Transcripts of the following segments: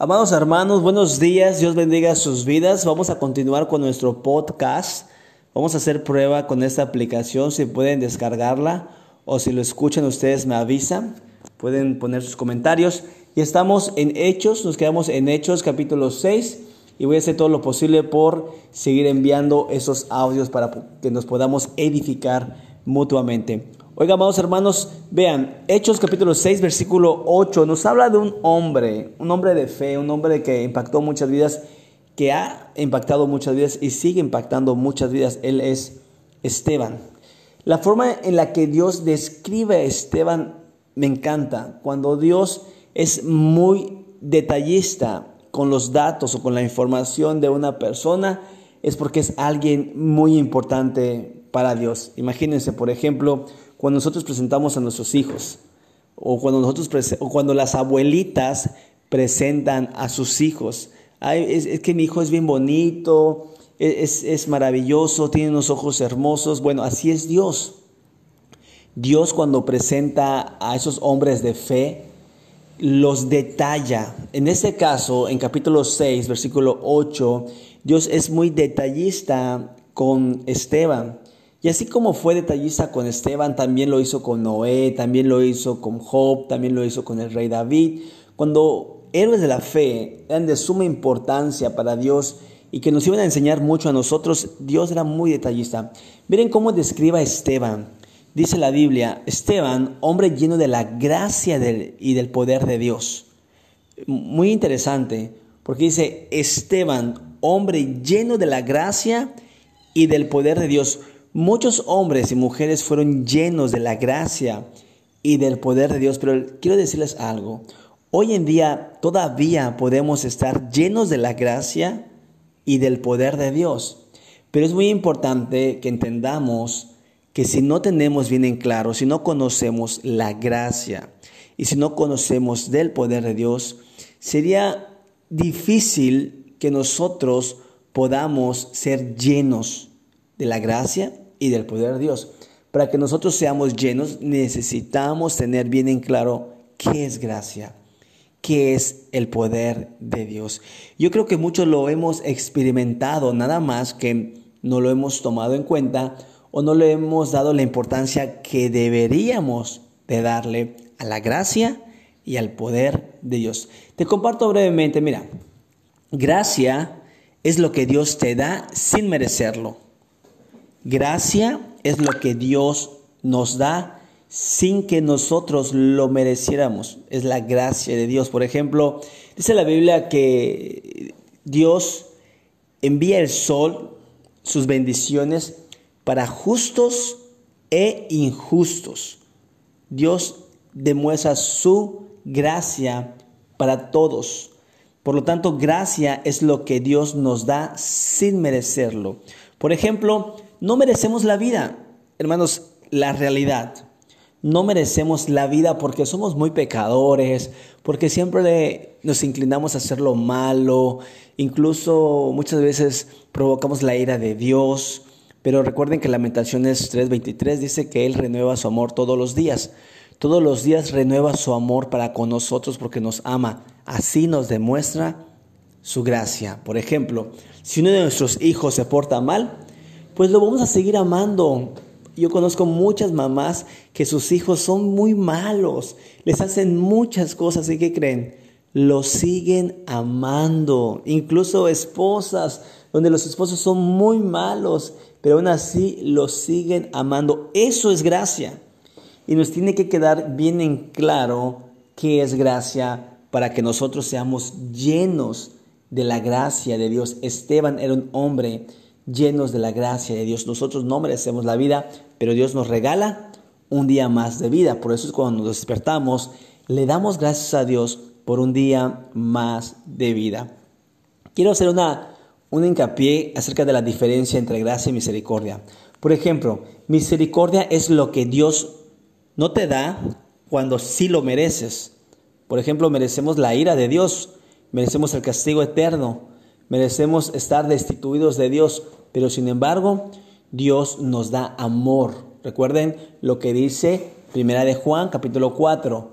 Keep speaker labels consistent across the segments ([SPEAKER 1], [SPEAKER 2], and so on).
[SPEAKER 1] Amados hermanos, buenos días, Dios bendiga sus vidas. Vamos a continuar con nuestro podcast. Vamos a hacer prueba con esta aplicación, si pueden descargarla o si lo escuchan ustedes me avisan, pueden poner sus comentarios. Y estamos en Hechos, nos quedamos en Hechos capítulo 6 y voy a hacer todo lo posible por seguir enviando esos audios para que nos podamos edificar mutuamente. Oiga, amados hermanos, vean, Hechos capítulo 6, versículo 8, nos habla de un hombre, un hombre de fe, un hombre que impactó muchas vidas, que ha impactado muchas vidas y sigue impactando muchas vidas. Él es Esteban. La forma en la que Dios describe a Esteban me encanta. Cuando Dios es muy detallista con los datos o con la información de una persona, es porque es alguien muy importante para Dios. Imagínense, por ejemplo, cuando nosotros presentamos a nuestros hijos o cuando, nosotros o cuando las abuelitas presentan a sus hijos. es, que mi hijo es bien bonito, e, es, es maravilloso, tiene unos ojos hermosos. Bueno, así es Dios. Dios cuando presenta a esos hombres de fe, los detalla. En este caso, en capítulo 6, versículo 8, Dios es muy detallista con Esteban. Y así como fue detallista con Esteban, también lo hizo con Noé, también lo hizo con Job, también lo hizo con el rey David. Cuando héroes de la fe eran de suma importancia para Dios y que nos iban a enseñar mucho a nosotros, Dios era muy detallista. Miren cómo describe a Esteban. Dice la Biblia, Esteban, hombre lleno de la gracia y del poder de Dios. Muy interesante, porque dice, Esteban, hombre lleno de la gracia y del poder de Dios. Muchos hombres y mujeres fueron llenos de la gracia y del poder de Dios, pero quiero decirles algo. Hoy en día todavía podemos estar llenos de la gracia y del poder de Dios, pero es muy importante que entendamos que si no tenemos bien en claro, si no conocemos la gracia y si no conocemos del poder de Dios, sería difícil que nosotros podamos ser llenos de la gracia y del poder de Dios. Para que nosotros seamos llenos, necesitamos tener bien en claro qué es gracia, qué es el poder de Dios. Yo creo que muchos lo hemos experimentado, nada más que no lo hemos tomado en cuenta o no le hemos dado la importancia que deberíamos de darle a la gracia y al poder de Dios. Te comparto brevemente, mira, gracia es lo que Dios te da sin merecerlo. Gracia es lo que Dios nos da sin que nosotros lo mereciéramos. Es la gracia de Dios. Por ejemplo, dice la Biblia que Dios envía el sol, sus bendiciones, para justos e injustos. Dios demuestra su gracia para todos. Por lo tanto, gracia es lo que Dios nos da sin merecerlo. Por ejemplo, no merecemos la vida, hermanos, la realidad. No merecemos la vida porque somos muy pecadores, porque siempre nos inclinamos a hacer lo malo, incluso muchas veces provocamos la ira de Dios. Pero recuerden que Lamentaciones 3:23 dice que Él renueva su amor todos los días. Todos los días renueva su amor para con nosotros porque nos ama. Así nos demuestra su gracia. Por ejemplo, si uno de nuestros hijos se porta mal, pues lo vamos a seguir amando. Yo conozco muchas mamás que sus hijos son muy malos, les hacen muchas cosas y ¿qué creen? Lo siguen amando. Incluso esposas, donde los esposos son muy malos, pero aún así lo siguen amando. Eso es gracia. Y nos tiene que quedar bien en claro qué es gracia para que nosotros seamos llenos de la gracia de Dios. Esteban era un hombre llenos de la gracia de Dios. Nosotros no merecemos la vida, pero Dios nos regala un día más de vida. Por eso es cuando nos despertamos, le damos gracias a Dios por un día más de vida. Quiero hacer una, un hincapié acerca de la diferencia entre gracia y misericordia. Por ejemplo, misericordia es lo que Dios no te da cuando sí lo mereces. Por ejemplo, merecemos la ira de Dios, merecemos el castigo eterno, merecemos estar destituidos de Dios, pero sin embargo, Dios nos da amor. Recuerden lo que dice Primera de Juan, capítulo 4.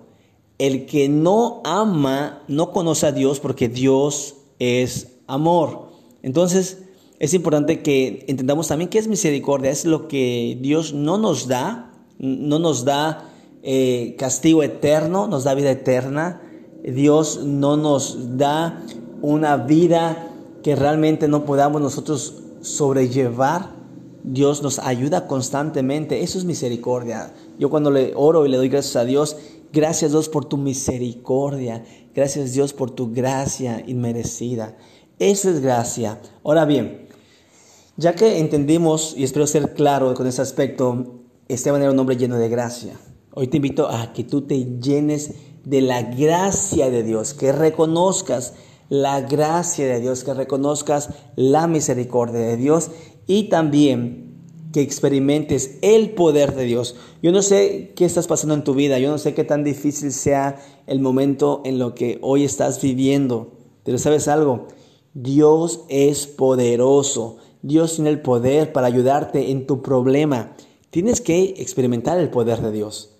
[SPEAKER 1] el que no ama no conoce a Dios porque Dios es amor. Entonces, es importante que entendamos también qué es misericordia. Es lo que Dios no nos da, no nos da eh, castigo eterno, nos da vida eterna. Dios no nos da una vida que realmente no podamos nosotros sobrellevar. Dios nos ayuda constantemente. Eso es misericordia. Yo cuando le oro y le doy gracias a Dios, gracias Dios por tu misericordia. Gracias Dios por tu gracia inmerecida. Eso es gracia. Ahora bien, ya que entendimos, y espero ser claro con ese aspecto, Esteban era un hombre lleno de gracia. Hoy te invito a que tú te llenes de la gracia de Dios, que reconozcas la gracia de Dios, que reconozcas la misericordia de Dios y también que experimentes el poder de Dios. Yo no sé qué estás pasando en tu vida, yo no sé qué tan difícil sea el momento en lo que hoy estás viviendo, pero sabes algo, Dios es poderoso Dios tiene el poder para ayudarte en tu problema. Tienes que experimentar el poder de Dios.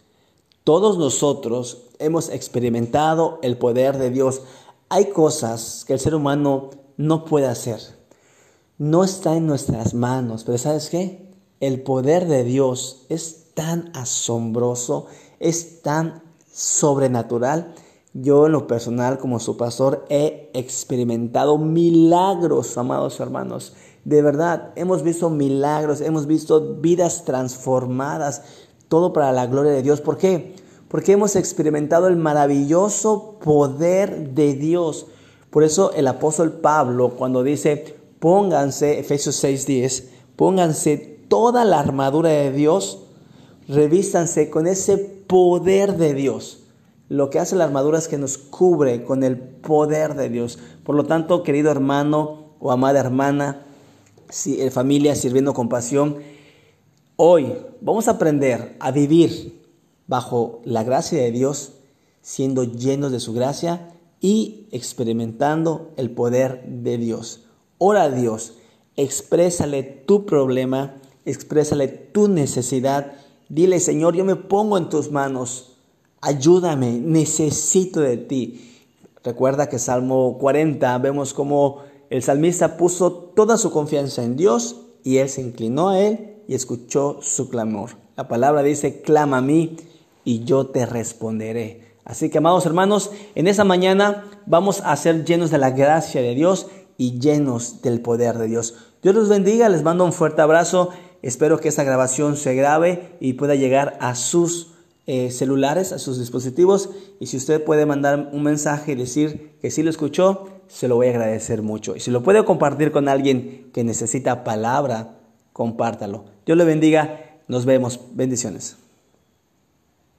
[SPEAKER 1] Todos nosotros hemos experimentado el poder de Dios. Hay cosas que el ser humano no puede hacer. No está en nuestras manos, pero ¿sabes qué? El poder de Dios es tan asombroso, es tan sobrenatural. Yo en lo personal como su pastor he experimentado milagros, amados hermanos. De verdad, hemos visto milagros, hemos visto vidas transformadas, todo para la gloria de Dios. ¿Por qué? Porque hemos experimentado el maravilloso poder de Dios. Por eso el apóstol Pablo cuando dice, pónganse, Efesios 6:10, pónganse toda la armadura de Dios, revístanse con ese poder de Dios. Lo que hace la armadura es que nos cubre con el poder de Dios. Por lo tanto, querido hermano o amada hermana, eh, familia sirviendo con pasión. Hoy vamos a aprender a vivir bajo la gracia de Dios, siendo llenos de su gracia y experimentando el poder de Dios. Ora a Dios, exprésale tu problema, exprésale tu necesidad. Dile, Señor, yo me pongo en tus manos. Ayúdame, necesito de ti. Recuerda que Salmo 40 vemos como el salmista puso toda su confianza en Dios y él se inclinó a él y escuchó su clamor. La palabra dice, clama a mí y yo te responderé. Así que, amados hermanos, en esa mañana vamos a ser llenos de la gracia de Dios y llenos del poder de Dios. Dios los bendiga, les mando un fuerte abrazo. Espero que esta grabación se grabe y pueda llegar a sus eh, celulares, a sus dispositivos. Y si usted puede mandar un mensaje y decir que sí lo escuchó, se lo voy a agradecer mucho. Y si lo puede compartir con alguien que necesita palabra, compártalo. Dios le bendiga. Nos vemos. Bendiciones.